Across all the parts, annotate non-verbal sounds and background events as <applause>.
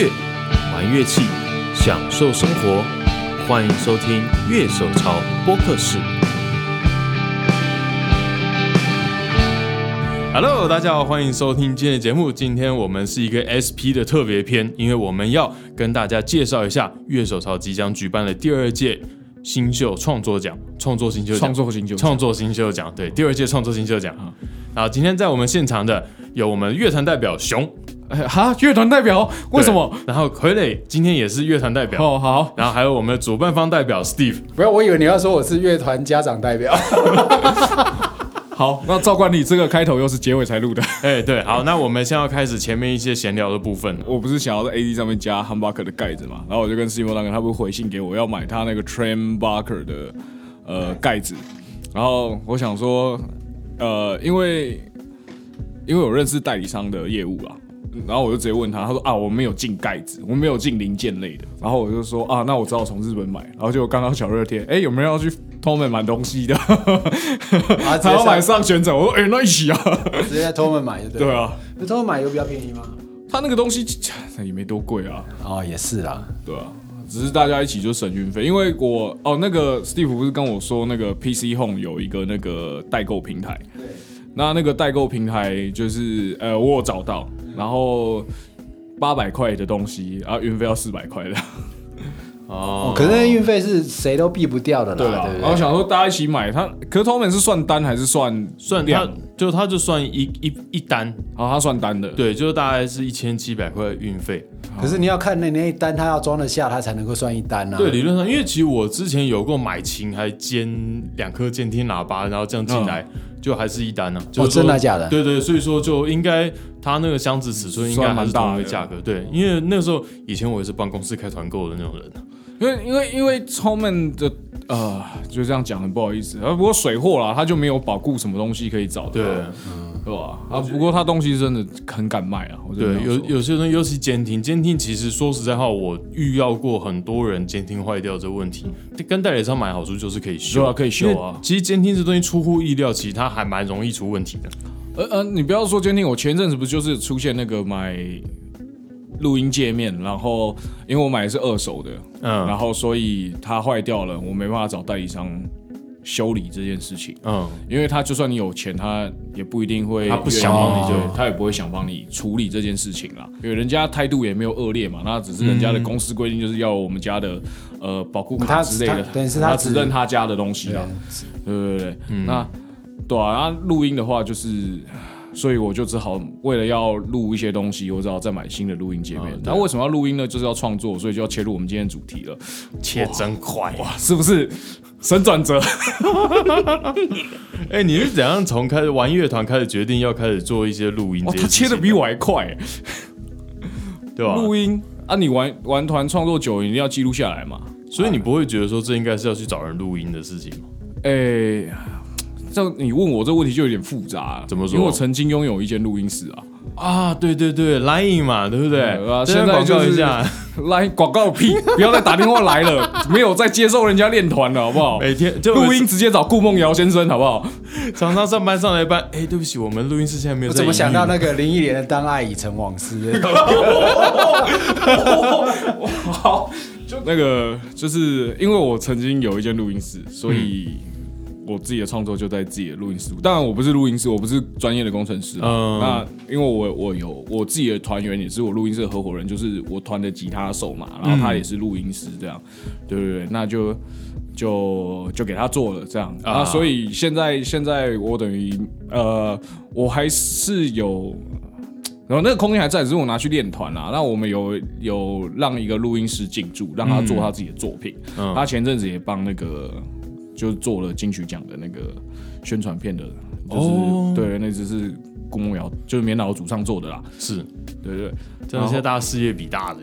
乐，玩乐器，享受生活。欢迎收听《乐手潮播客室》。Hello，大家好，欢迎收听今天的节目。今天我们是一个 SP 的特别篇，因为我们要跟大家介绍一下乐手潮即将举办的第二届新秀创作奖、创作新秀奖、创作新秀创作新秀奖，对，第二届创作新秀奖。然后今天在我们现场的有我们乐团代表熊，哎哈，乐团代表为什么？然后傀儡今天也是乐团代表，哦，好，然后还有我们的主办方代表 Steve。不要，我以为你要说我是乐团家长代表。<laughs> 好，那照惯例，这个开头又是结尾才录的。<laughs> 哎，对，好，那我们现在要开始前面一些闲聊的部分。我不是想要在 AD 上面加 Humbucker 的盖子嘛，然后我就跟 Steve 那个他不是回信给我要买他那个 Trambucker 的呃盖子，然后我想说，呃，因为因为我认识代理商的业务啦。然后我就直接问他，他说啊，我没有进盖子，我没有进零件类的。然后我就说啊，那我只好从日本买。然后就刚刚小热天，哎，有没有要去 t o m 买东西的？他要买上旋转，我说哎，那一起啊，直接在 t o m 买就对。对啊，那 t o m 买有比较便宜吗？他那个东西也没多贵啊。哦，也是啦，对啊，只是大家一起就省运费。因为我哦，那个 Steve 不是跟我说那个 PC Home 有一个那个代购平台。对。那那个代购平台就是呃，我有找到，然后八百块的东西，然后运费要四百块的。哦，可是那运费是谁都避不掉的啦。对啊，然后想说大家一起买，它可是他们是算单还是算算量？就他就算一一一单，好，他算单的。对，就是大概是一千七百块运费。可是你要看那那一单，他要装得下，他才能够算一单啊。对，理论上，因为其实我之前有过买琴，还兼两颗监听喇叭，然后这样进来，就还是一单呢。哦，真的假的？对对，所以说就应该他那个箱子尺寸应该还是同一个价格。对，因为那时候以前我也是帮公司开团购的那种人。因为因为因为超闷的呃，就这样讲很不好意思啊。不过水货啦，他就没有保固什么东西可以找的，对，对吧？啊，不过他东西真的很敢卖啊。对，有有些人尤其监听，监听其实说实在话，我遇到过很多人监听坏掉这问题，跟代理商买好处就是可以修啊，可以修啊。其实监听这东西出乎意料，其实它还蛮容易出问题的。呃呃，你不要说监听，我前阵子不就是出现那个买。录音界面，然后因为我买的是二手的，嗯，然后所以它坏掉了，我没办法找代理商修理这件事情，嗯，因为他就算你有钱，他也不一定会，他不想帮你，对，他也不会想帮你处理这件事情啦，因为人家态度也没有恶劣嘛，那只是人家的公司规定就是要我们家的呃保护卡之类的，等于是他只认他家的东西啊，对对对，那对啊，那录音的话就是。所以我就只好为了要录一些东西，我只好再买新的录音界面。那为什么要录音呢？就是要创作，所以就要切入我们今天主题了。切真快哇，是不是神转折？<laughs> 哎，你是怎样从开始玩乐团开始决定要开始做一些录音？他切的比我还快，对吧？录音啊，你玩玩团创作久，一定要记录下来嘛。所以你不会觉得说这应该是要去找人录音的事情吗？哎。这你问我这个问题就有点复杂，怎么说？因为我曾经拥有一间录音室啊。啊，对对对，Line 嘛，对不对？啊，现在广告一下，<laughs> Line 广告屁，不要再打电话来了，<laughs> 没有再接受人家练团了，好不好？每天就录音直接找顾梦瑶先生，好不好？常常上班上来班，哎，对不起，我们录音室现在没有。我怎么想到那个林忆莲的《当爱已成往事》？<laughs> 好，就那个，就是因为我曾经有一间录音室，所以。我自己的创作就在自己的录音室，当然我不是录音师，我不是专业的工程师。嗯，那因为我我有我自己的团员，也是我录音室的合伙人，就是我团的吉他手嘛，然后他也是录音师，这样，对对对，那就就就给他做了这样啊。所以现在现在我等于呃，我还是有，然后那个空间还在，只是我拿去练团啦。那我们有有让一个录音师进驻，让他做他自己的作品。他前阵子也帮那个。就做了金曲奖的那个宣传片的，就是对，那只是顾梦瑶，就是棉老主唱做的啦。是，对对，真的现在大家事业比大的，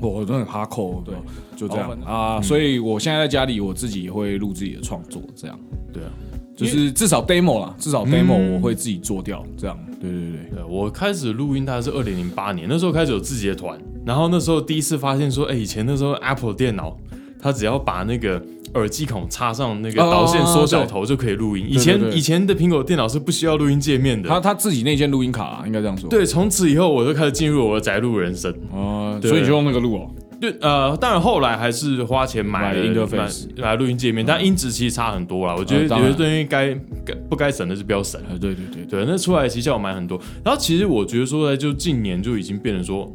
我都很哈扣，对，就这样啊。所以我现在在家里，我自己也会录自己的创作，这样，对啊，就是至少 demo 啦，至少 demo 我会自己做掉，这样，对对对对。我开始录音大概是二零零八年，那时候开始有自己的团，然后那时候第一次发现说，哎，以前那时候 Apple 电脑。它只要把那个耳机孔插上那个导线缩小头就可以录音。以前以前的苹果电脑是不需要录音界面的，他他自己那件录音卡应该这样说。对，从此以后我就开始进入我的宅录人生哦，所以就用那个录哦。对，呃，当然后来还是花钱买了 interface 来录音界面，但音质其实差很多了。我觉得有些东西该该不该省的是不要省。对对对对，那出来其实效果买很多。然后其实我觉得说，在就近年就已经变成说。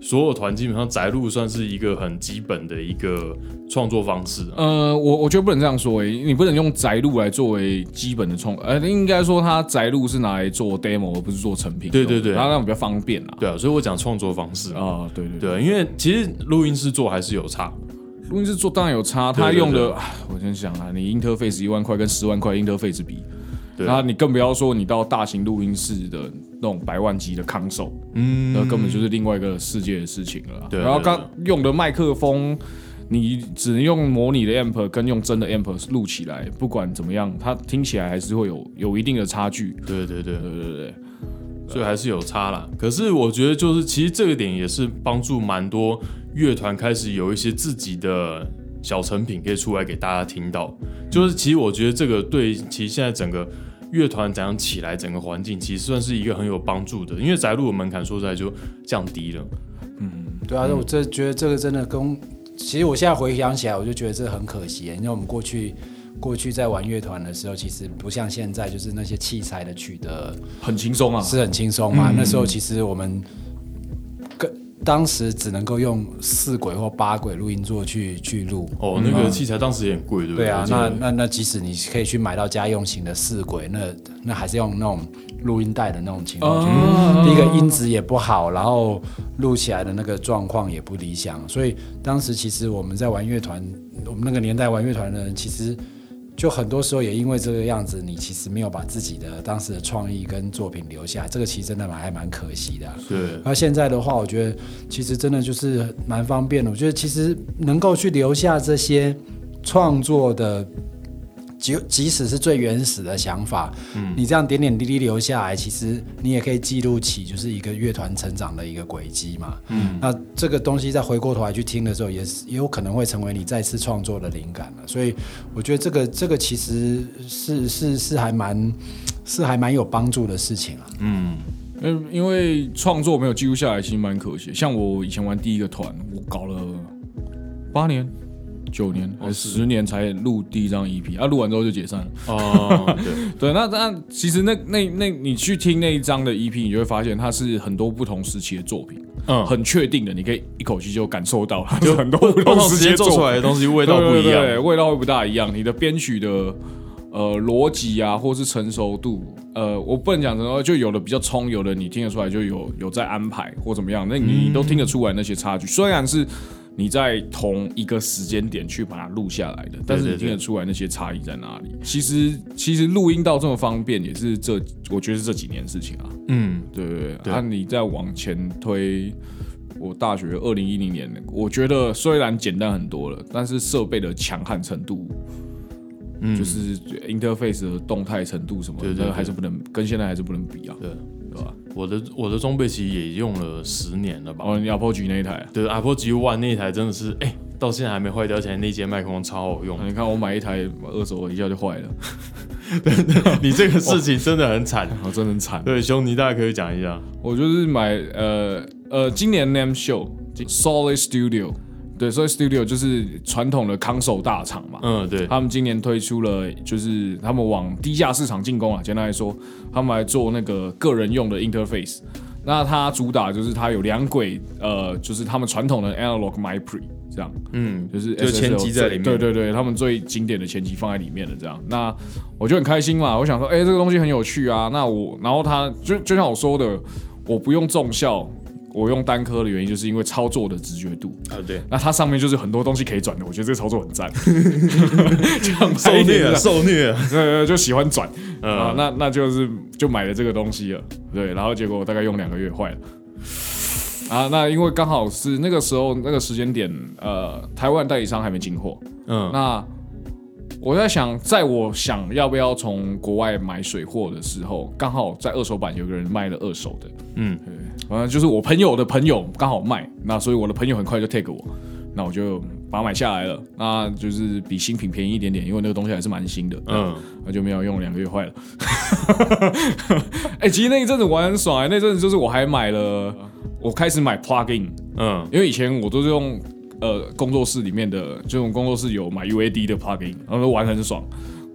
所有团基本上宅录算是一个很基本的一个创作方式。呃，我我觉得不能这样说，诶，你不能用宅录来作为基本的创，呃，应该说它宅录是拿来做 demo 而不是做成品。对对对，然后那样比较方便啊。对啊，所以我讲创作方式啊，对对对，因为其实录音室做还是有差，录音室做当然有差，他用的，我先想啊，你 interface 一万块跟十万块 interface 比。然后你更不要说你到大型录音室的那种百万级的 console，嗯，那根本就是另外一个世界的事情了。对。然后刚用的麦克风，你只能用模拟的 amp 跟用真的 amp 录起来，不管怎么样，它听起来还是会有有一定的差距。对对对对对对，所以还是有差啦。可是我觉得就是其实这个点也是帮助蛮多乐团开始有一些自己的小成品可以出来给大家听到。就是其实我觉得这个对其实现在整个。乐团怎样起来，整个环境其实算是一个很有帮助的，因为宅路的门槛说出来就降低了。嗯，对啊，我这觉得这个真的跟，其实我现在回想起来，我就觉得这很可惜。因为我们过去过去在玩乐团的时候，其实不像现在，就是那些器材的取得很轻松啊，是很轻松嘛。那时候其实我们。当时只能够用四轨或八轨录音座去去录哦，那个器材当时也很贵，对不对？对啊，那那那即使你可以去买到家用型的四轨，那那还是用那种录音带的那种情况，第一个音质也不好，然后录起来的那个状况也不理想，所以当时其实我们在玩乐团，我们那个年代玩乐团的人其实。就很多时候也因为这个样子，你其实没有把自己的当时的创意跟作品留下，这个其实真的蛮还蛮可惜的。是。那现在的话，我觉得其实真的就是蛮方便的。我觉得其实能够去留下这些创作的。即即使是最原始的想法，嗯，你这样点点滴滴留下来，其实你也可以记录起，就是一个乐团成长的一个轨迹嘛，嗯，那这个东西再回过头来去听的时候，也是也有可能会成为你再次创作的灵感了。所以我觉得这个这个其实是是是还蛮是还蛮有帮助的事情啊，嗯，因因为创作没有记录下来，其实蛮可惜。像我以前玩第一个团，我搞了八年。九年还是十年才录第一张 EP，啊，录完之后就解散了。哦，<laughs> 对对，那那其实那那那你去听那一张的 EP，你就会发现它是很多不同时期的作品，嗯，很确定的，你可以一口气就感受到，就很多不同时期做出来的东西味道不一样，味道会不大一样。你的编曲的呃逻辑啊，或是成熟度，呃，我不能讲成熟，就有的比较冲，有的你听得出来就有有在安排或怎么样，那你都听得出来那些差距，虽然是。你在同一个时间点去把它录下来的，但是你听得出来那些差异在哪里？其实，其实录音到这么方便，也是这我觉得是这几年事情啊。嗯，对对对。那你再往前推，我大学二零一零年，我觉得虽然简单很多了，但是设备的强悍程度，嗯，就是 interface 的动态程度什么，的，还是不能跟现在还是不能比啊。对。我的我的装备其实也用了十年了吧？哦，你 Apple G 那一台，对，Apple G One 那一台真的是，哎，到现在还没坏掉，而且那节麦克风超好用。你看我买一台二手，一下就坏了。<laughs> 你这个事情真的很惨，真的很惨。对，兄弟，大家可以讲一下。我就是买呃呃，今年 Name Show Solid Studio。对，所以 Studio 就是传统的康手大厂嘛。嗯，对。他们今年推出了，就是他们往低价市场进攻啊。简单来说，他们来做那个个人用的 interface。那它主打就是它有两轨，呃，就是他们传统的 analog my pre 这样。嗯，就是就前机在里面。对对对，他们最经典的前机放在里面的这样。那我就很开心嘛，我想说，哎，这个东西很有趣啊。那我，然后它就就像我说的，我不用重效。我用单颗的原因，就是因为操作的直觉度。啊，对，那它上面就是很多东西可以转的，我觉得这个操作很赞，<laughs> 这样。受虐，受虐，对，就喜欢转。啊，那那就是就买了这个东西了，对，然后结果大概用两个月坏了，啊，那因为刚好是那个时候那个时间点，呃，台湾代理商还没进货，嗯，那。我在想，在我想要不要从国外买水货的时候，刚好在二手版有个人卖了二手的，嗯，对，反正就是我朋友的朋友刚好卖，那所以我的朋友很快就 take 我，那我就把它买下来了，那就是比新品便宜一点点，因为那个东西还是蛮新的，嗯，那就没有用，两个月坏了。<laughs> 哎，其实那一阵子玩很爽哎，那阵子就是我还买了，我开始买 plugin，嗯，因为以前我都是用呃工作室里面的，这种工作室有买 UAD 的 plugin，然后玩很爽，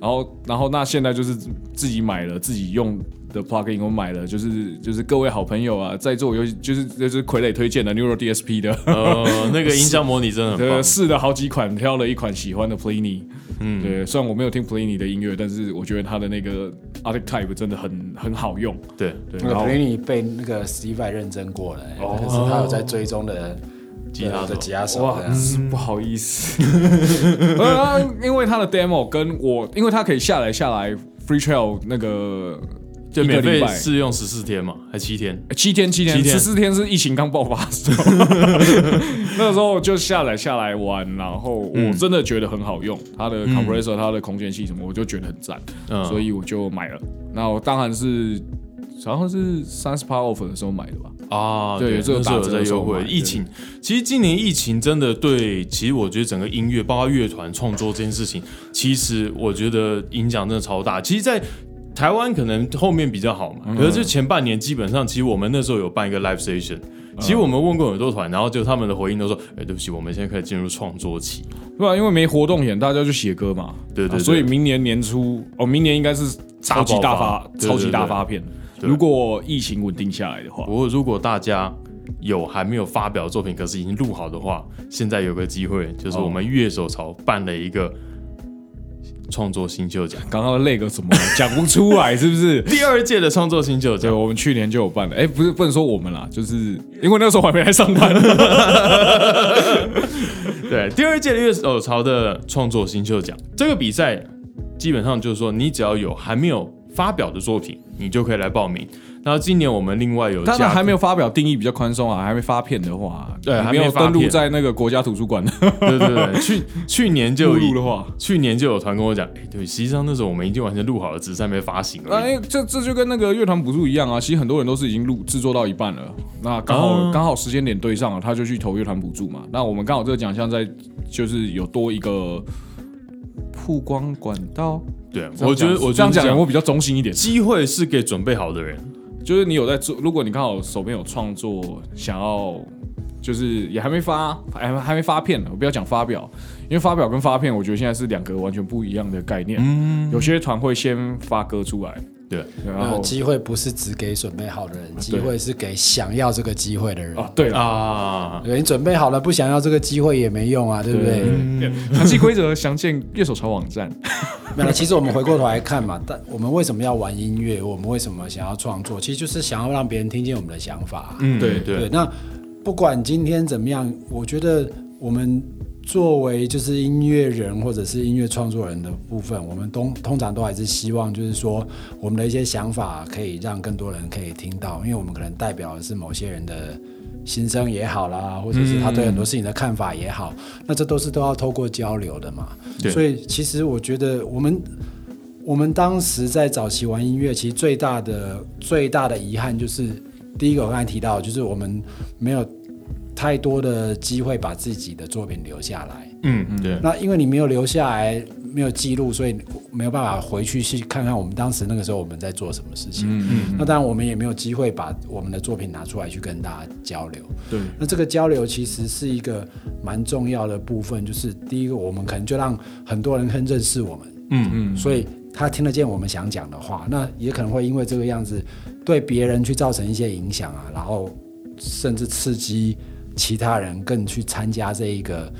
然后然后那现在就是自己买了自己用。的 plugin 我买了，就是就是各位好朋友啊，在座有就是就是傀儡推荐的 Neural DSP 的，呃，那个 <laughs> 音箱模拟真的很棒，试了好几款，挑了一款喜欢的 Pliny，嗯，对，虽然我没有听 Pliny 的音乐，但是我觉得他的那个 Archetype 真的很很好用，对。对。那个 Pliny 被那个 Steve 认证过了，哦，是他有在追踪的吉他的吉他手，哇，<laughs> 不好意思，<laughs> 因为他的 demo 跟我，因为他可以下来下来 Free Trail 那个。就免费试用十四天嘛，还七天？七天，七天，十四天是疫情刚爆发的时候，<laughs> 那个时候就下来下来玩，然后我真的觉得很好用，它的 compressor，它的空间系什么，我就觉得很赞，所以我就买了。那我当然是，好像是三十八 off 的时候买的吧？啊，对，这个打折优惠。疫情，其实今年疫情真的对，其实我觉得整个音乐，包括乐团创作这件事情，其实我觉得影响真的超大。其实，在台湾可能后面比较好嘛，可是就前半年基本上，其实我们那时候有办一个 live station，其实我们问过很多团，然后就他们的回应都说，哎，对不起，我们现在开始进入创作期，对吧？因为没活动演，大家就写歌嘛，对对，所以明年年初，哦，明年应该是超级大发，超级大发片。如果疫情稳定下来的话，不过如果大家有还没有发表作品，可是已经录好的话，现在有个机会，就是我们乐手潮办了一个。创作新秀奖，刚刚那个什么讲不出来，是不是？<laughs> 第二届的创作新秀奖，我们去年就有办了。哎，不是，不能说我们啦，就是因为那时候还没来上班。<laughs> 对，第二届的乐手潮的创作新秀奖，这个比赛基本上就是说，你只要有还没有发表的作品，你就可以来报名。然后今年我们另外有，但是还没有发表定义比较宽松啊，还没发片的话，对，还没有登录在那个国家图书馆。对对对，去去年就录的话，去年就有团跟我讲，哎，对，实际上那时候我们已经完全录好了，只是还没发行了。哎，这这就跟那个乐团补助一样啊，其实很多人都是已经录制作到一半了，那刚好刚好时间点对上了，他就去投乐团补助嘛。那我们刚好这个奖项在就是有多一个曝光管道。对，我觉得我这样讲我比较中心一点，机会是给准备好的人。就是你有在做，如果你刚好手边有创作，想要就是也还没发，还还没发片呢，我不要讲发表，因为发表跟发片，我觉得现在是两个完全不一样的概念。嗯，有些团会先发歌出来。对，然后机会不是只给准备好的人，机会是给想要这个机会的人。啊，对啊，对你准备好了，不想要这个机会也没用啊，对不对？详细规则详见乐手潮网站。<laughs> 没有，其实我们回过头来看嘛，但我们为什么要玩音乐？我们为什么想要创作？其实就是想要让别人听见我们的想法。嗯，对对。那不管今天怎么样，我觉得我们。作为就是音乐人或者是音乐创作人的部分，我们都通常都还是希望，就是说我们的一些想法可以让更多人可以听到，因为我们可能代表的是某些人的心声也好啦，或者是他对很多事情的看法也好，那这都是都要透过交流的嘛。所以其实我觉得我们我们当时在早期玩音乐，其实最大的最大的遗憾就是，第一个我刚才提到，就是我们没有。太多的机会把自己的作品留下来，嗯嗯，对。那因为你没有留下来，没有记录，所以没有办法回去去看看我们当时那个时候我们在做什么事情。嗯嗯。那当然我们也没有机会把我们的作品拿出来去跟大家交流。对。那这个交流其实是一个蛮重要的部分，就是第一个，我们可能就让很多人很认识我们。嗯嗯。所以他听得见我们想讲的话，那也可能会因为这个样子对别人去造成一些影响啊，然后甚至刺激。其他人更去参加这一个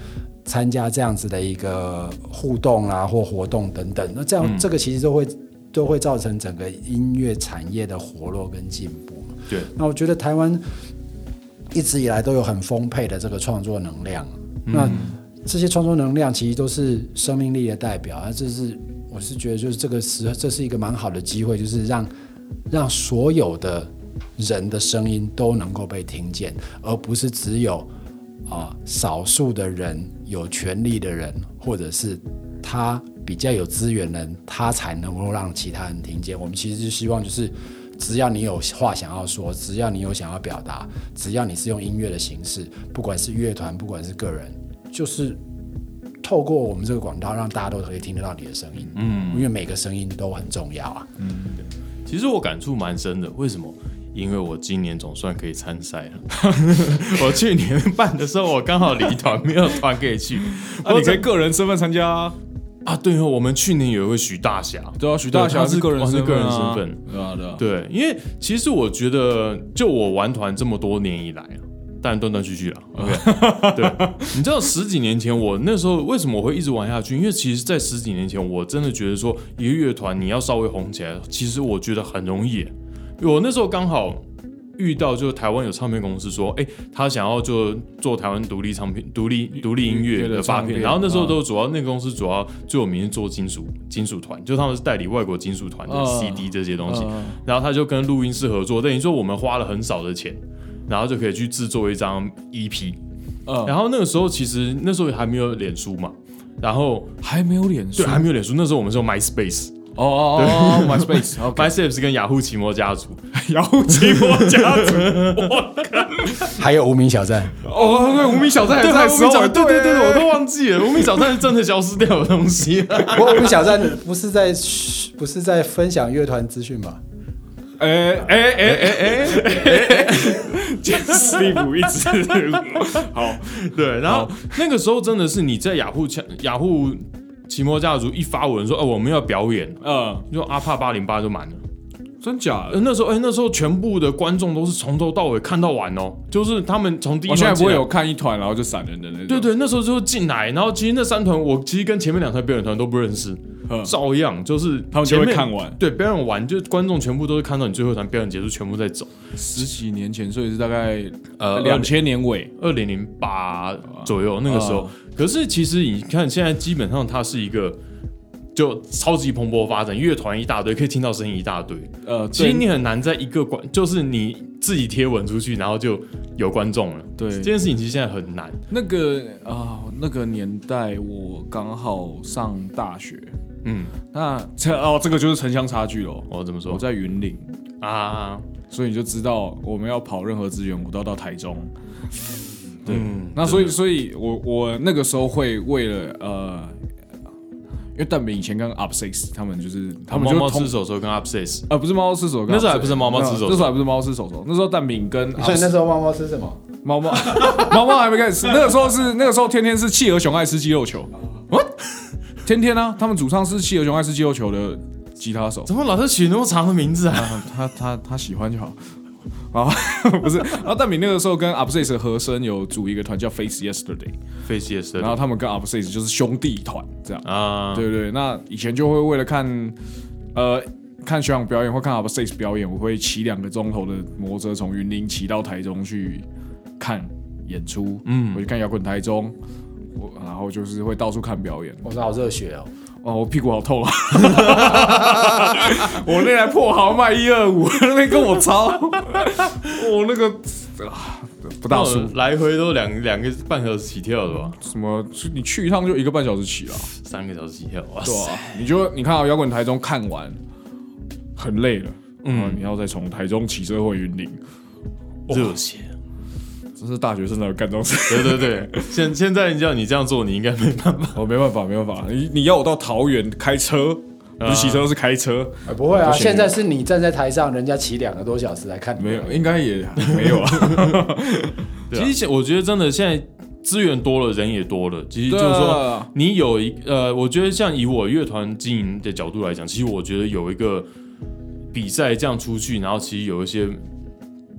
参加这样子的一个互动啊或活动等等，那这样这个其实都会都会造成整个音乐产业的活络跟进步。对，那我觉得台湾一直以来都有很丰沛的这个创作能量，那这些创作能量其实都是生命力的代表啊。这是我是觉得就是这个时这是一个蛮好的机会，就是让让所有的。人的声音都能够被听见，而不是只有啊少数的人有权利的人，或者是他比较有资源人，他才能够让其他人听见。我们其实是希望，就是只要你有话想要说，只要你有想要表达，只要你是用音乐的形式，不管是乐团，不管是个人，就是透过我们这个广告，让大家都可以听得到你的声音。嗯，因为每个声音都很重要啊。嗯其实我感触蛮深的，为什么？因为我今年总算可以参赛了。<laughs> 我去年办的时候，我刚好离团，没有团可以去。<laughs> 啊你可以个人身份参加啊。啊，对哦，我们去年有一位许大侠，对啊，许大侠是个人是个人身啊份，对啊，对啊，对，因为其实我觉得，就我玩团这么多年以来啊，当然断断续续了，OK，对，<laughs> 你知道十几年前我那时候为什么我会一直玩下去？因为其实，在十几年前，我真的觉得说一个乐团你要稍微红起来，其实我觉得很容易耶。我那时候刚好遇到，就是台湾有唱片公司说，哎、他想要就做台湾独立唱片、独立独立音乐的发片，然后那时候都主要那个公司主要最有名是做金属金属团，就他们是代理外国金属团的嗯 CD 这些东西，嗯然后他就跟录音室合作，等于说我们花了很少的钱，然后就可以去制作一张 EP。嗯，然后那个时候其实那时候还没有脸书嘛，然后还没有脸书对，还没有脸书，那时候我们是用 MySpace。哦哦哦，MySpace，MySpace 跟雅虎奇摩家族，雅虎奇摩家族，还有无名小站，哦，对，无名小站还在时候，对对对对，我都忘记了，无名小站是真的消失掉的东西。不过无名小站不是在不是在分享乐团资讯吧？哎哎哎哎哎哎，这 Steve 一直好，对，然后那个时候真的是你在雅虎雅虎奇摩家族一发文说，哦，我们要表演，嗯，就阿帕八零八就满了。真假？呃，那时候，哎、那时候全部的观众都是从头到尾看到完哦，就是他们从第一我现在团不会有看一团然后就散人的那种，对对，那时候就进来，然后其实那三团我其实跟前面两团表演团都不认识，嗯照样就是他们就会看完对，表演完就观众全部都是看到你最后一场表演结束，全部在走。十几年前，所以是大概呃两千年尾，二零零八左右那个时候哦，可是其实你看现在基本上它是一个就超级蓬勃发展，乐团一大堆，可以听到声音一大堆。呃，其实你很难在一个观，就是你自己贴文出去，然后就有观众了。对这件事情其实现在很难。那个啊、那个年代我刚好上大学，嗯，那这哦，这个就是城乡差距喽。我怎么说我在云林，啊？所以你就知道我们要跑任何资源，我都要到台中。对，嗯那所以，所以我我那个时候会为了呃，因为蛋饼以前跟 Up Six 他们就是他们猫猫就同吃手手跟 Up Six 啊，不是猫猫吃手，那时候还不是猫猫吃手手那时候还不是猫猫吃手手，那时候蛋饼跟所以那时候猫猫吃什么？猫猫 <laughs> 猫猫还没开始吃，那个时候是那个时候天天是企鹅熊爱吃鸡肉球，what？天天啊，他们主唱是企鹅熊爱吃鸡肉球的吉他手，怎么老是取那么长的名字啊？啊 <laughs> 他他他喜欢就好。啊，<laughs> 不是，然后蛋饼那个时候跟 Upset 的和声有组一个团叫 Face Yesterday，Face Yesterday，然后他们跟 Upsets 就是兄弟团这样。啊，对对，那以前就会为了看呃看学长表演或看 Upsets 表演，我会骑两个钟头的摩托车从云林骑到台中去看演出，嗯。我去看摇滚台中，我然后就是会到处看表演。我说好热血哦！哦，我屁股好痛啊！<laughs> 我那台破豪迈一二五那边跟我抄，<laughs> 我那个啊不大舒服。来回都两两个半小时起跳的吧？什么？你去一趟就一个半小时起了？三个小时起跳，啊对！啊，你就你看啊，摇滚台中看完很累了，嗯嗯，你要再从台中骑车回云林，热血。这是大学生才会干这种事。对对对，现现在叫你这样做，你应该没办法。我没办法，没办法，你你要我到桃园开车，不是骑车是开车，哎不会啊，现在是你站在台上，人家骑两个多小时来看你。没有，应该也没有 <laughs> 啊。其实我觉得真的现在资源多了，人也多了。其实就是说，啊你有一呃，我觉得像以我乐团经营的角度来讲，其实我觉得有一个比赛这样出去，然后其实有一些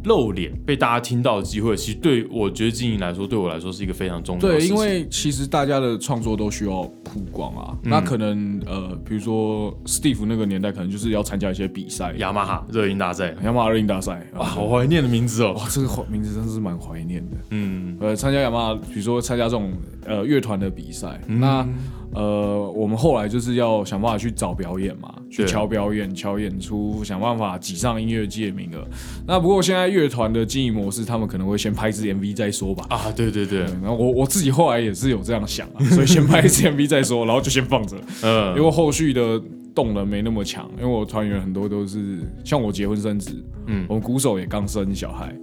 露脸被大家听到的机会，其实对我觉得经营来说，对我来说是一个非常重要的对，事情。因为其实大家的创作都需要曝光啊。那可能呃，比如说 Steve 那个年代，可能就是要参加一些比赛，雅马哈热音大赛，雅马哈热音大赛哇，啊。好怀念的名字哦。哇，这个名字真是蛮怀念的。嗯，呃，参加雅马哈，比如说参加这种呃乐团的比赛，那呃，我们后来就是要想办法去找表演嘛，去敲表演、敲演出，想办法挤上音乐界名额。那不过现在乐团的经营模式，他们可能会先拍支 MV 再说吧。啊，对对对，然后我我自己后来也是有这样想啊，所以先拍一支 MV 再说，然后就先放着，<laughs> 嗯因为后续的动能没那么强，因为我团员很多都是像我结婚生子，嗯我们鼓手也刚生小孩，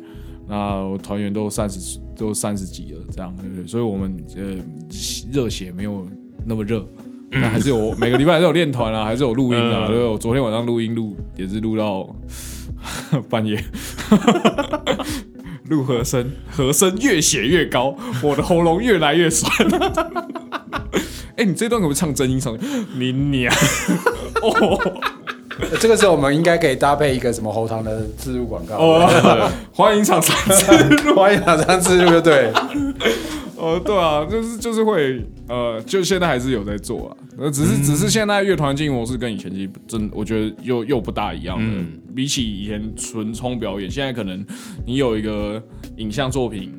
那团员都三十都三十几了，这样对不对？所以我们呃热血没有那么热，那还是有每个礼拜都有练团啊，还是有录音啊。嗯对，我昨天晚上录音录也是录到半夜，<laughs> 录和声，和声越写越高，我的喉咙越来越酸。<laughs> 哎、你这段可不可以唱真音上去？你娘！哦 <laughs> 这个时候我们应该可以搭配一个什么喉糖的植入广告，哦，欢迎厂商自欢迎厂商植入，就对。呃，对啊，就是就是会呃，就现在还是有在做啊，呃，只是只是现在乐团经营模式跟以前其实真我觉得又又不大一样了。嗯。比起以前纯冲表演，现在可能你有一个影像作品，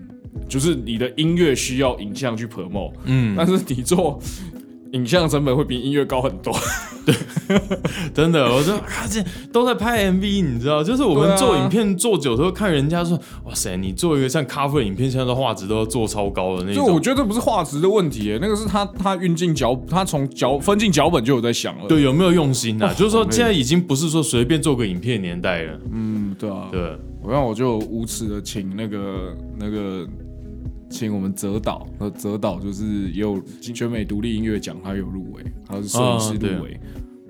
就是你的音乐需要影像去 promote，嗯，但是你做影像成本会比音乐高很多。<laughs> 对真的，我就看见都在拍 MV，你知道，就是我们做影片做久之后，看人家说，哇塞，你做一个像 cover 影片，现在的画质都要做超高的那就我。觉得这不是画质的问题，那个是他他运进脚，他从脚分进脚本就有在想了。，对，有没有用心啊？哦 <laughs> 就是说，现在已经不是说随便做个影片的年代了。嗯，对啊，对，我让我就无耻的请那个那个请我们泽导，呃，泽导就是也有全美独立音乐奖，他有入围，他是摄影师入围，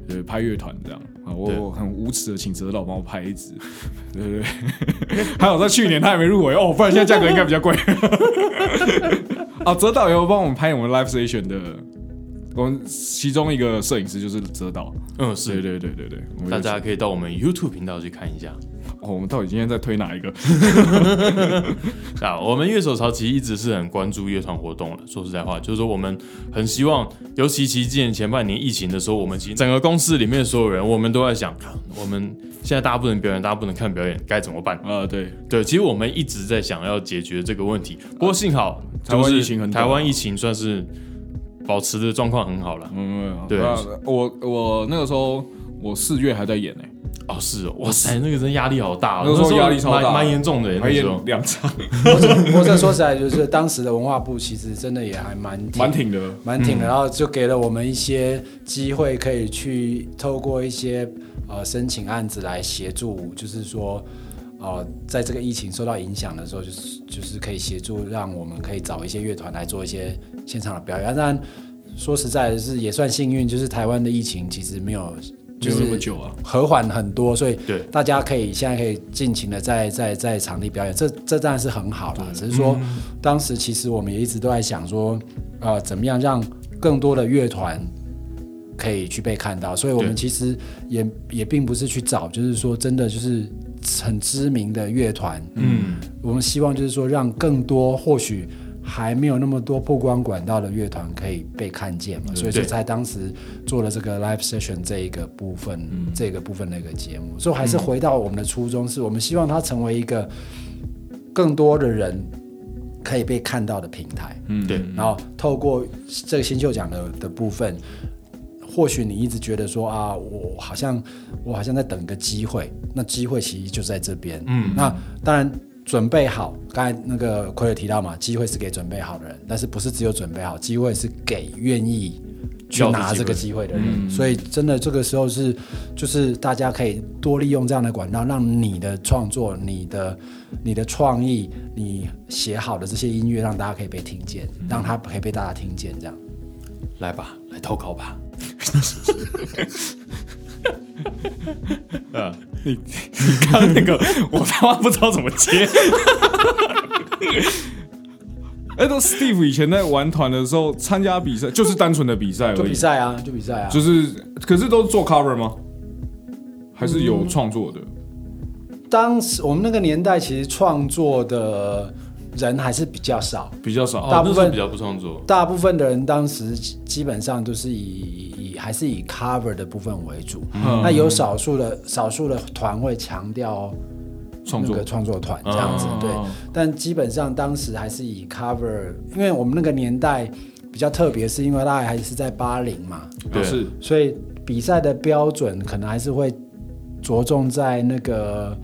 对，拍乐团这样啊，我很无耻的请泽导帮我拍一支，<laughs> 对对对，还好在去年他还没入围哦，不然现在价格应该比较贵。<laughs> 啊，泽导也有帮我们拍我们 live station 的。我们其中一个摄影师就是泽导，嗯，是，对对对对，对大家可以到我们 YouTube 频道去看一下。哦，我们到底今天在推哪一个？<laughs> 啊，我们乐手潮其实一直是很关注乐团活动的。说实在话，就是说我们很希望，尤其其实今年前半年疫情的时候，我们其实整个公司里面所有人，我们都在想，我们现在大家不能表演，大家不能看表演，该怎么办？啊，对，对，其实我们一直在想要解决这个问题。不过幸好，台湾疫情很短台湾疫情算是保持的状况很好了。嗯，对啊我我那个时候我四月还在演呢、哦，是哦，哇塞，那个真压力好大、哦，那时候压力超大蛮蛮严重的耶，还演那时候。两场，不过这说实在，就是当时的文化部其实真的也还蛮挺蛮挺的。蛮挺的，然后就给了我们一些机会，可以去透过一些呃申请案子来协助，就是说。呃，在这个疫情受到影响的时候，就是就是可以协助，让我们可以找一些乐团来做一些现场的表演。当然，说实在的是也算幸运，就是台湾的疫情其实没有就没有那么是久啊，和缓很多，所以对。大家可以现在可以尽情的在在在场地表演，这这当然是很好啦。只是说，当时其实我们也一直都在想说，呃，怎么样让更多的乐团可以去被看到，所以我们其实也也并不是去找，就是说真的就是很知名的乐团，嗯，我们希望就是说让更多或许。还没有那么多曝光管道的乐团可以被看见嘛，所以对说才当时做了这个 live session 这一个部分，这个部分的一个节目。所以还是回到我们的初衷，是我们希望它成为一个更多的人可以被看到的平台。嗯，对然后透过这个新秀奖的的部分，或许你一直觉得说啊，我好像我好像在等个机会，那机会其实就在这边。嗯那当然准备好，刚才那个奎尔提到嘛，机会是给准备好的人，但是不是只有准备好，机会是给愿意。去拿这个机会的人，嗯所以真的这个时候是，就是大家可以多利用这样的管道，让你的创作、你的、你的创意、你写好的这些音乐，让大家可以被听见，让它可以被大家听见，这样。来吧，来投稿吧。<laughs> 呃，<laughs> 你 <laughs> 你刚刚那个 <laughs> 我他妈不知道怎么接。哎，都 Steve 以前在玩团的时候参加比赛，就是单纯的比赛而就比，赛啊，就比赛啊。就是可是都是做 cover 吗？还是有创作的？当时我们那个年代，其实创作的人还是比较少，比较少。哦大部分比较不创作。大部分的人当时基本上都是以以还是以 cover 的部分为主。嗯。那有少数的少数的团会强调创作。那个创作团这样子，哦对。但基本上当时还是以 cover，因为我们那个年代比较特别，是因为大概还是在八零嘛，对。是。所以比赛的标准可能还是会着重在那个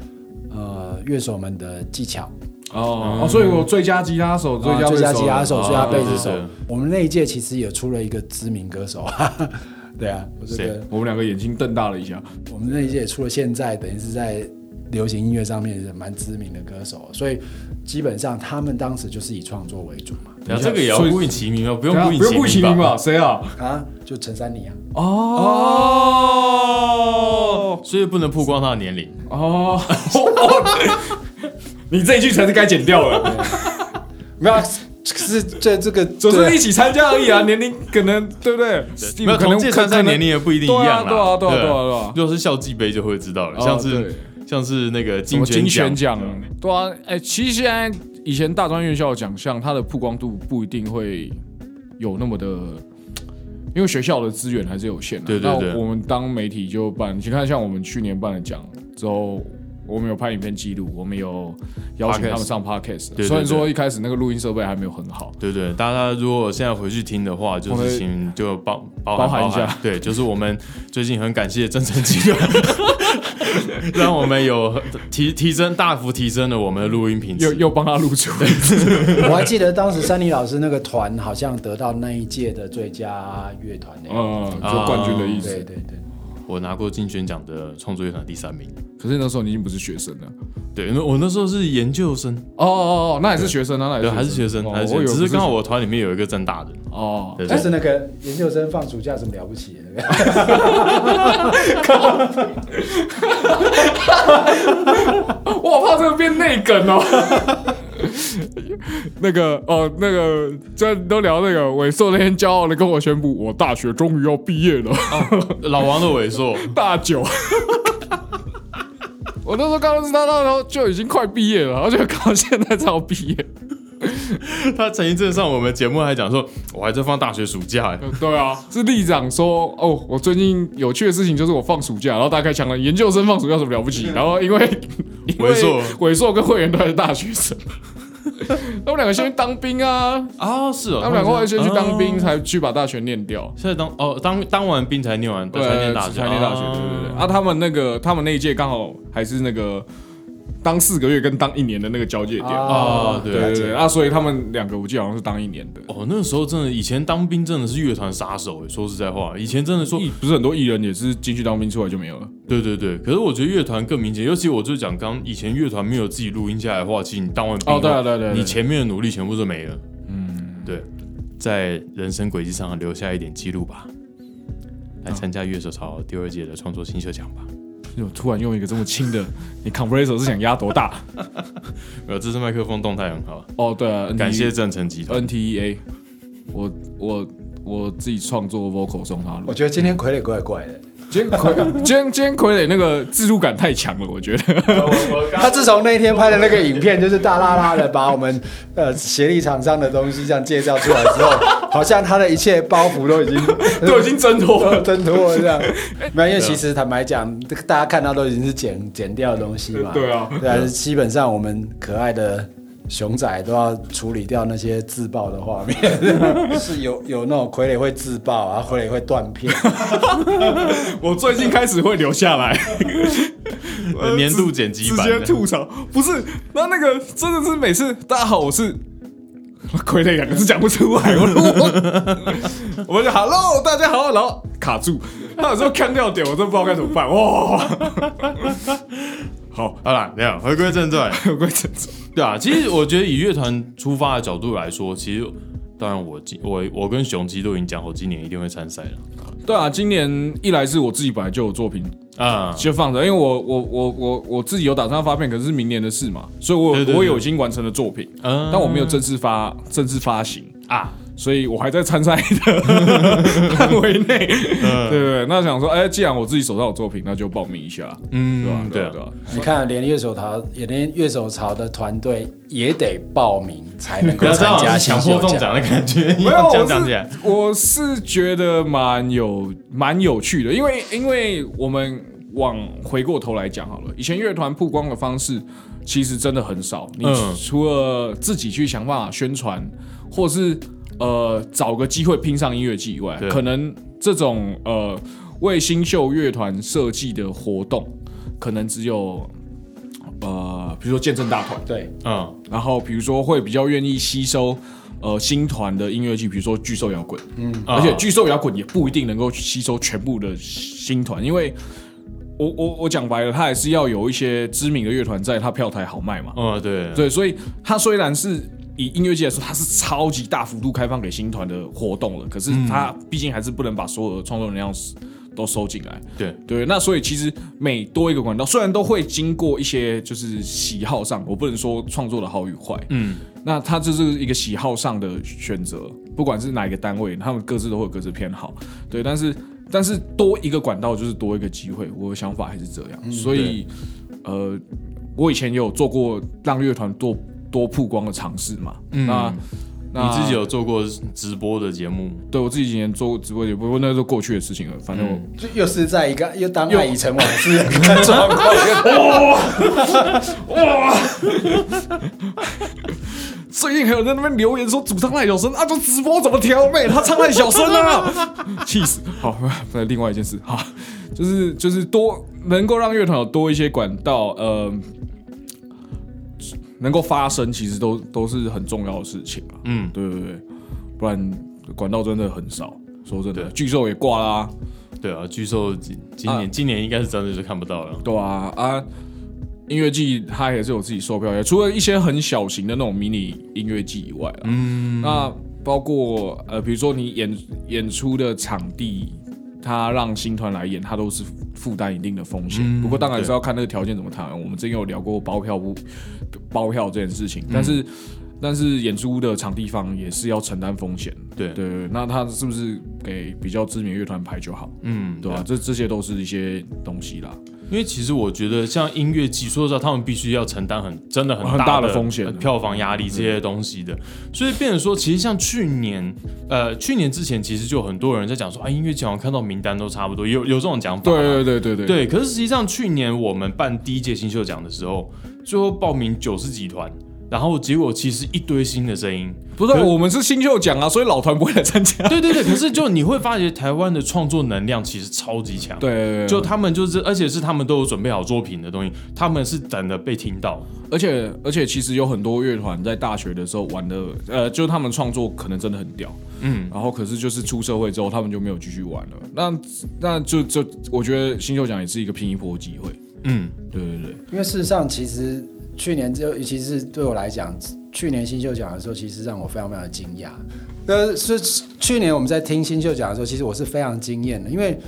呃乐手们的技巧，哦。哦，所以我最佳吉他手、最佳啊最佳吉他手、哦最佳贝斯手。我们那一届其实也出了一个知名歌手，对啊，我这谁个我们两个眼睛瞪大了一下。我们那一届也出了，现在等于是在流行音乐上面是蛮知名的歌手，所以基本上他们当时就是以创作为主嘛。然后这个也要呼应齐名吗？不用呼应不用顾其名吧？吧？谁啊？啊，就陈珊妮啊，哦所以不能曝光他的年龄。哦，<laughs> 你这一句才是该剪掉了，<laughs> 没有啊，是这这个只是一起参加而已啊，年龄可能对不对？没有可能同届参赛年龄也不一定一样啦。对啊，对啊，对啊，对啊。如果是校际杯就会知道了，像是像是那个金选金选奖，奖？对啊，哎、其实现在以前大专院校的奖项，它的曝光度不一定会有那么的，因为学校的资源还是有限的、对对对那我们当媒体就办，你看像我们去年办的奖之后。我们有拍影片记录，我们有邀请他们上 podcast。虽然说一开始那个录音设备还没有很好，对对，大家如果现在回去听的话，就是请就包包包含含一下对，就是我们最近很感谢真诚集团，让我们有提提升大幅提升了我们的录音品质。又又帮他录出。<laughs> 我还记得当时珊妮老师那个团好像得到那一届的最佳乐团的。嗯，就冠军的意思。对对对，我拿过金选奖的创作乐团第三名。可是那时候你已经不是学生了。对，因为我那时候是研究生，哦哦哦，那也是学生啊，那还是学生，哦还是，只是刚好我团里面有一个正大的，哦，就是那个研究生放暑假什么了不起的那个。<laughs> 我怕这个变内梗哦。<laughs> 那个哦，那个这都聊那个伟硕那天骄傲的跟我宣布，我大学终于要毕业了，老王的尾硕，<laughs> 大九。<laughs> 我那时候刚认识他，那时候就已经快毕业了，而且刚好现在才要毕业。他前一阵上我们节目还讲说，我还在放大学暑假，哎对啊，是立长说哦，我最近有趣的事情就是我放暑假，然后大概讲了研究生放暑假什么了不起，然后因为因为伟硕。伟硕跟会员都还是大学生，<laughs> 他们两个先去当兵啊，啊，是哦，他们两个后来先去当兵，哦才去把大学念掉。现在当哦当当完兵才念完，才念大学，才念大学，对对对。啊啊，他们那个他们那一届刚好还是那个当四个月跟当一年的那个交界点。啊对对对对，啊，所以他们两个我记得好像是当一年的。哦，那时候真的，以前当兵真的是乐团杀手欸，说实在话，以前真的说，不是很多艺人也是进去当兵出来就没有了。对对对，可是我觉得乐团更明显，尤其我就讲刚以前乐团没有自己录音下来的话，其实你当完兵哦，对啊对啊对啊，你前面的努力全部都没了。嗯，对，在人生轨迹上留下一点记录吧。来参加乐手潮第二届的创作新秀奖吧。我突然用一个这么轻的，<laughs> 你 compressor 是想压多大？<laughs> 呃，这支麦克风动态很好，哦，对啊，感谢正成集团。NTEA，我我我自己创作 vocal 送他录我。觉得今天傀儡怪怪的，今天傀今天今天傀儡那个自入感太强了，我觉得。<laughs> 他自从那一天拍的那个影片，就是大拉拉的把我们呃协力厂商的东西这样介绍出来之后，<laughs> 好像他的一切包袱都已经 <laughs> 都已经挣脱了。挣脱了这样。<laughs> 没有，因为其实坦白讲，这个大家看到都已经是剪剪掉的东西嘛。对啊对啊，基本上我们可爱的。熊仔都要处理掉那些自爆的画面，是有有那种傀儡会自爆啊，傀儡会断片，我最近开始会留下来，呃年度剪辑直接版，吐槽。不是，那那个真的是每次大家好，我是傀儡两个字讲不出来，我我我们就 Hello 大家好，然后卡住，他有时候看掉点，我真不知道该怎么办。哇，好，好啦，这样回归正传。<laughs> 回归正传。对啊，其实我觉得以乐团出发的角度来说，其实当然我今我我跟雄鸡都已经讲好，今年一定会参赛了对啊，今年一来是我自己本来就有作品啊。就放着，因为我我我我我自己有打算要发片，可是是明年的事嘛，所以我我有已经完成了作品，嗯但我没有正式发正式发行。啊，所以我还在参赛的 <laughs> 范围内，对对对。那想说，哎，既然我自己手上有作品，那就报名一下，嗯对吧？对对啊吧？你看，连乐手潮，也连乐手潮的团队也得报名才能够参加样强迫中奖。的感觉，没有，我是，我是觉得蛮有蛮有趣的，因为因为我们往回过头来讲好了，以前乐团曝光的方式其实真的很少，你嗯除了自己去想办法宣传，或是呃找个机会拼上音乐季以外，可能这种呃为新秀乐团设计的活动，可能只有呃比如说见证大团。对，嗯，然后比如说会比较愿意吸收呃新团的音乐剧，比如说巨兽摇滚，嗯，而且巨兽摇滚也不一定能够吸收全部的新团，因为我我我讲白了，他还是要有一些知名的乐团在，他票台好卖嘛。嗯，对。对，所以他虽然是以音乐界来说，它是超级大幅度开放给新团的活动了，可是它毕竟还是不能把所有的创作能量都收进来。对对，那所以其实每多一个管道，虽然都会经过一些就是喜好上，我不能说创作的好与坏，嗯，那它就是一个喜好上的选择，不管是哪一个单位，他们各自都会有各自偏好。对，但是但是多一个管道就是多一个机会，我的想法还是这样。所以呃，我以前也有做过让乐团多多曝光的尝试嘛。那那你自己有做过直播的节目？对我自己以前做过直播节目，不过那是过去的事情了。反正我就又是在一个又当爱已成往事的状况。最近还有在那边留言说主唱太小声啊，这直播怎么调妹？他唱太小声了，<laughs> 气死！好，那另外一件事，好，就是就是多能够让乐团有多一些管道，呃，能够发生，其实都都是很重要的事情啊。嗯，对对对，不然管道真的很少。说真的，巨兽也挂啦，对啊，巨兽今今年、今年应该是真的是看不到了。对啊啊！音乐季它也是有自己售票业，除了一些很小型的那种迷你音乐季以外啦，嗯，那包括呃，比如说你演演出的场地，他让新团来演，他都是负担一定的风险。嗯不过当然是要看那个条件怎么谈。我们之前有聊过包票不包票这件事情，但是、但是演出的场地方也是要承担风险。对对，那他是不是给比较知名乐团排就好？嗯，对吧、这这些都是一些东西啦。因为其实我觉得像音乐季，说实话，他们必须要承担很真的很很大的大的风险。呃票房压力这些东西的，所以变成说，其实像去年，呃，去年之前，其实就很多人在讲说，啊，音乐季好像看到名单都差不多，有有这种讲法，对对对对对。对。可是实际上，去年我们办第一届新秀奖的时候，最后报名九十几团，然后结果其实一堆新的声音，不是可我们是新秀奖啊，所以老团不会来参加。对对对，可是就你会发觉台湾的创作能量其实超级强，对对对，就他们就是，而且是他们都有准备好作品的东西，他们是等着被听到。而且而且其实有很多乐团在大学的时候玩的，呃，就是他们创作可能真的很屌，嗯，然后可是就是出社会之后，他们就没有继续玩了。那那就就我觉得新秀奖也是一个拼一波机会。嗯，对对对，因为事实上，其实去年就尤其是对我来讲，去年新秀奖的时候，其实让我非常非常的惊讶。呃，是去年我们在听新秀奖的时候，其实我是非常惊艳的，因为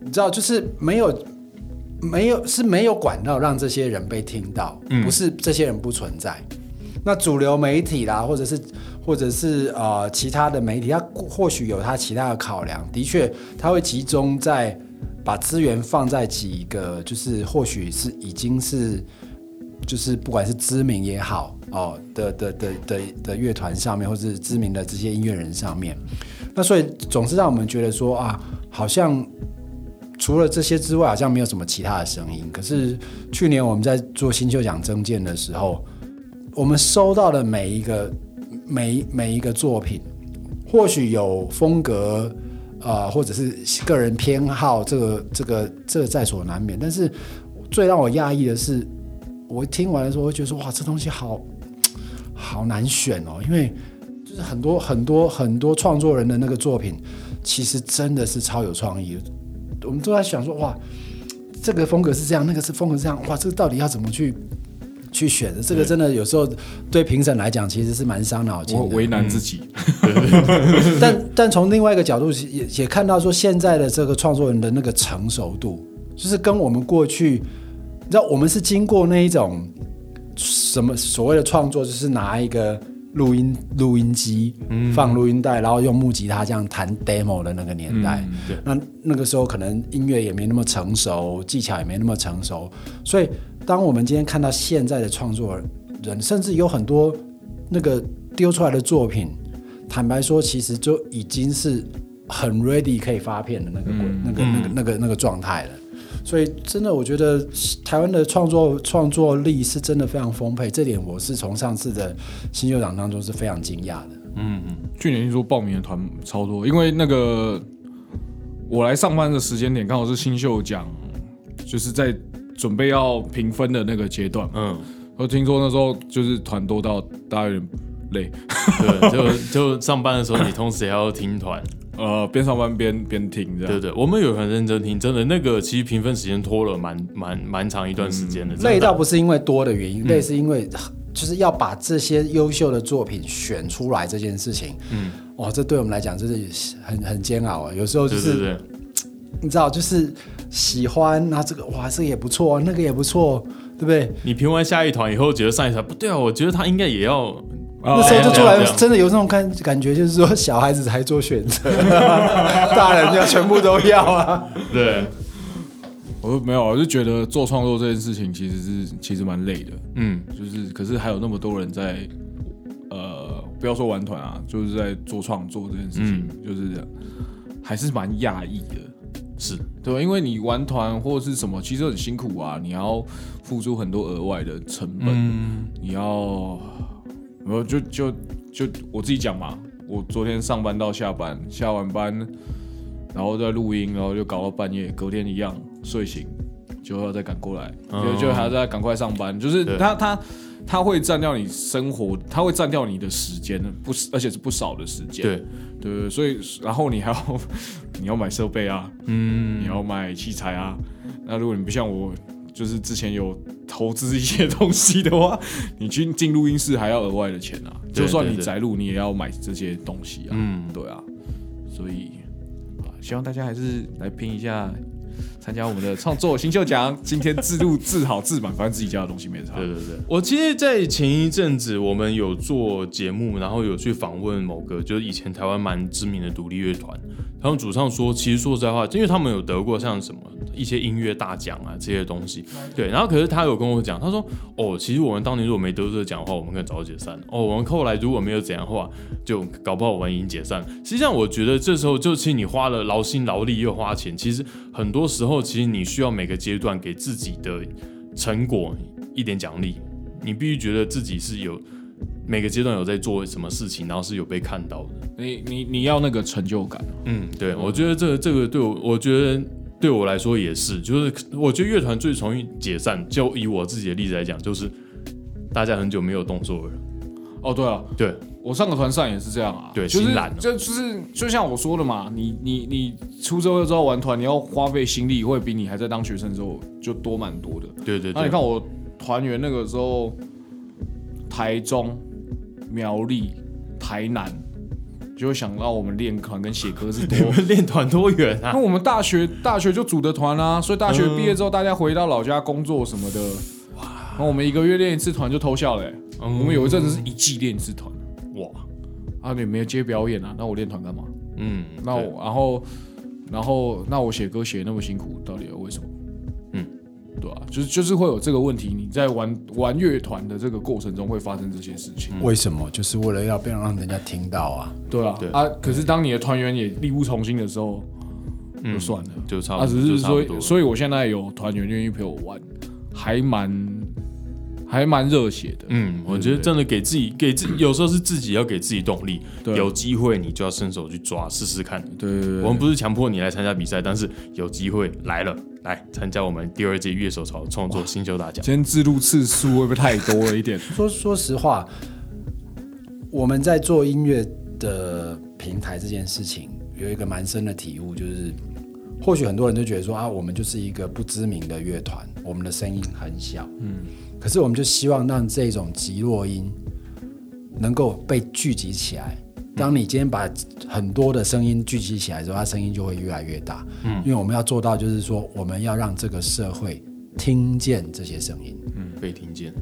你知道，就是没有没有是没有管道让这些人被听到，嗯不是这些人不存在。那主流媒体啦，或者是或者是呃其他的媒体，他或许有他其他的考量，的确，他会集中在把资源放在几个，就是或许是已经是就是不管是知名也好哦的的的的的乐团上面，或是知名的这些音乐人上面，那所以总是让我们觉得说啊，好像除了这些之外，好像没有什么其他的声音。可是去年我们在做新秀奖征件的时候，我们收到的每一个每每一个作品，或许有风格。呃，或者是个人偏好，这个这个这在所难免。但是最让我讶异的是，我听完的时候，会觉得说，哇，这东西好好难选哦，因为就是很多很多很多创作人的那个作品，其实真的是超有创意。我们都在想说，哇，这个风格是这样，那个是风格是这样，哇，这个到底要怎么去去选的？这个真的有时候对评审来讲，其实是蛮伤脑筋的。我为难自己。<laughs> 但但从另外一个角度也也看到说，现在的这个创作人的那个成熟度，就是跟我们过去，你知道，我们是经过那一种什么所谓的创作，就是拿一个录音录音机放录音带，然后用木吉他这样弹 demo 的那个年代。那那个时候可能音乐也没那么成熟，技巧也没那么成熟，所以当我们今天看到现在的创作人，甚至有很多那个丢出来的作品，坦白说，其实就已经是很 ready 可以发片的那个、那个、那个、那个、那个状态了。所以真的，我觉得台湾的创作创作力是真的非常丰沛，这点我是从上次的新秀奖当中是非常惊讶的。嗯嗯，去年听说报名的团超多，因为那个我来上班的时间点刚好是新秀奖，就是在准备要评分的那个阶段。嗯，我听说那时候就是团多到大家有点累。对，就 <laughs> 就上班的时候，你同时也要听团，呃，边上班边边听这样。对对，我们有很认真听，真的那个其实评分时间拖了蛮蛮蛮长一段时间的。累到不是因为多的原因，累是因为就是要把这些优秀的作品选出来这件事情。嗯，哇，这对我们来讲真是很很煎熬啊。有时候就是对对对，你知道，就是喜欢，然后这个哇，这个也不错，那个也不错，对不对？你评完下一团以后，觉得上一团不对啊，我觉得他应该也要。那时候就出来这样这样真的有那种感感觉，就是说小孩子才做选择，<laughs> 大人要全部都要啊。对，我说没有，我就觉得做创作这件事情其实是其实蛮累的，嗯，就是可是还有那么多人在，呃，不要说玩团啊，就是在做创作这件事情，就是还是蛮讶异的。是，对？因为你玩团或者是什么，其实很辛苦啊，你要付出很多额外的成本，嗯，你要，然后就就就我自己讲嘛，我昨天上班到下班，下完班，然后再录音，然后就搞到半夜，隔天一样睡醒就要再赶过来，哦。就就还要再赶快上班，就是他他他会占掉你生活，他会占掉你的时间，不是而且是不少的时间，对，对对，所以然后你还要 <laughs> 你要买设备啊，嗯。你，要买器材啊。那如果你不像我，就是之前有投资一些东西的话，你去进录音室还要额外的钱啊。就算你宅录，你也要买这些东西啊。嗯对啊，所以啊，希望大家还是来拼一下。参加我们的创作新秀奖，<laughs> 今天自录自好自满，反正自己家的东西没差。对对对，我其实，在前一阵子我们有做节目，然后有去访问某个就是以前台湾蛮知名的独立乐团，他们主唱说，其实说实在话，因为他们有得过像什么一些音乐大奖啊这些东西，对，然后可是他有跟我讲，他说，哦，其实我们当年如果没得这个奖的话，我们可能早就解散了。哦，我们后来如果没有怎样的话，就搞不好我们已经解散了。实际上，我觉得这时候就其实你花了劳心劳力又花钱，其实很多时候其实你需要每个阶段给自己的成果一点奖励，你必须觉得自己是有每个阶段有在做什么事情，然后是有被看到的。你你你要那个成就感。嗯，对，我觉得这个这个对我，我觉得对我来说也是，就是我觉得乐团最容易解散，就以我自己的例子来讲，就是大家很久没有动作了。哦，对啊，对，我上个团上也是这样啊，对就是心懒了。就就是就像我说的嘛，你你你出社会之后玩团，你要花费心力会比你还在当学生的时候就多蛮多的。对对对，那你看我团员那个时候，台中、苗栗、台南，就会想到我们练团跟写歌是多。<laughs> 你。们练团多远啊？那？我们大学大学就组的团啊，所以大学毕业之后，大家回到老家工作什么的，哇，然后我们一个月练一次团就偷笑了欸、我们有一阵子是一季练一次团。哇，啊，你没有接表演啊？那我练团干嘛？嗯，那我然后然后那我写歌写得那么辛苦，到底要为什么？嗯，对啊，就是就是会有这个问题，你在玩玩乐团的这个过程中会发生这些事情。为什么？就是为了要不要让人家听到啊？对啊，对啊，可是当你的团员也力不从心的时候，就算了。啊，就差不多，只是说所以我现在有团员愿意陪我玩，还蛮还蛮热血的。嗯，我觉得真的给自己给自己，有时候是自己要给自己动力，对有机会你就要伸手去抓试试看。对对对，我们不是强迫你来参加比赛，但是有机会来了，来参加我们第二届乐手潮创作新秀大奖。今天自录次数会不会太多了一点？<laughs> 说说实话，我们在做音乐的平台这件事情，有一个蛮深的体悟，就是或许很多人都觉得说啊，我们就是一个不知名的乐团，我们的声音很小，嗯，可是我们就希望让这种极弱音能够被聚集起来。当你今天把很多的声音聚集起来之后，它声音就会越来越大。嗯，因为我们要做到，就是说，我们要让这个社会听见这些声音。嗯，被听见。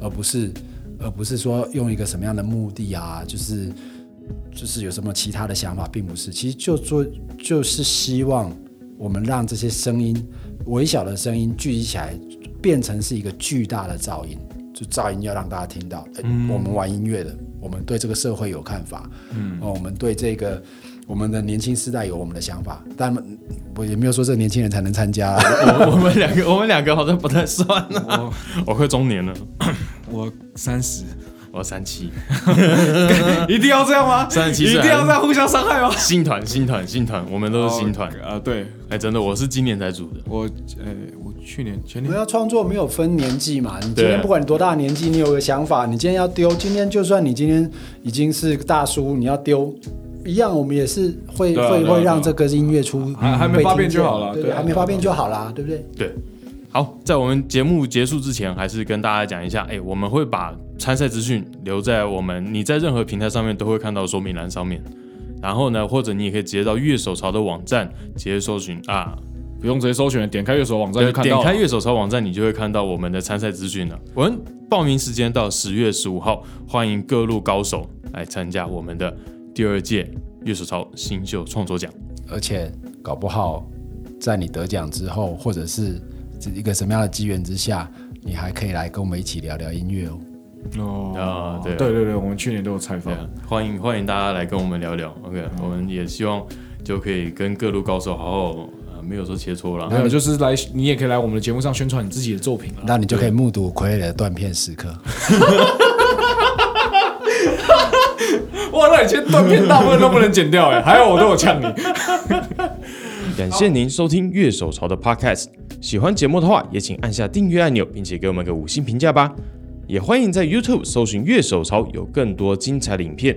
而不是而不是说用一个什么样的目的啊，就是就是有什么其他的想法，并不是。其实就做就是希望我们让这些声音微小的声音聚集起来，变成是一个巨大的噪音。就噪音要让大家听到，嗯我们玩音乐的，我们对这个社会有看法，嗯，哦，我们对这个我们的年轻世代有我们的想法，但我也没有说这个年轻人才能参加、<laughs> 我我们两个，我们两个好像不太算啊。我快中年了，<coughs> 我三十，我三七，<laughs> 一定要这样吗？三十七一定要这样互相伤害吗？新团新团新团，我们都是新团。啊，对哎，真的，我是今年才组的。我，呃，我去年前年。我们要创作没有分年纪嘛，你今天不管你多大年纪，你有个想法，你今天要丢，今天就算你今天已经是大叔，你要丢一样，我们也是会会会让这个音乐出还还没发变就好了对还没发变就好啦，对不对？对，好，在我们节目结束之前，还是跟大家讲一下，哎，我们会把参赛资讯留在我们你在任何平台上面都会看到说明栏上面。然后呢，或者你也可以直接到乐手潮的网站直接搜寻啊，不用直接搜寻，点开乐手网站对就看到。点开乐手潮网站，你就会看到我们的参赛资讯了。我们报名时间到十月十五号，欢迎各路高手来参加我们的第二届乐手潮新秀创作奖。而且搞不好在你得奖之后，或者是一个什么样的机缘之下，你还可以来跟我们一起聊聊音乐哦。哦啊对对对对，我们去年都有采访。啊，欢迎欢迎大家来跟我们聊聊。OK，、我们也希望就可以跟各路高手好好，呃，没有说切磋啦没。有，就是来，你也可以来我们的节目上宣传你自己的作品了。那你就可以目睹傀儡的断片时刻。<laughs> 哇，那你今天断片大部分都不能剪掉哎，还有我都有呛你。<laughs> 感谢您收听月手潮的 Podcast。喜欢节目的话，也请按下订阅按钮，并且给我们个五星评价吧。也欢迎在 YouTube 搜寻月手潮，有更多精彩的影片。